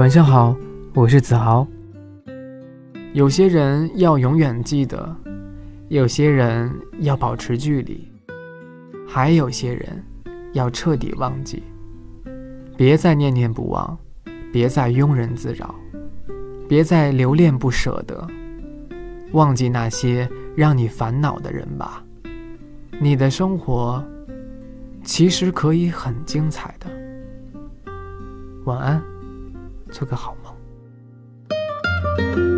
晚上好，我是子豪。有些人要永远记得，有些人要保持距离，还有些人要彻底忘记。别再念念不忘，别再庸人自扰，别再留恋不舍得。忘记那些让你烦恼的人吧，你的生活其实可以很精彩的。晚安，做个好梦。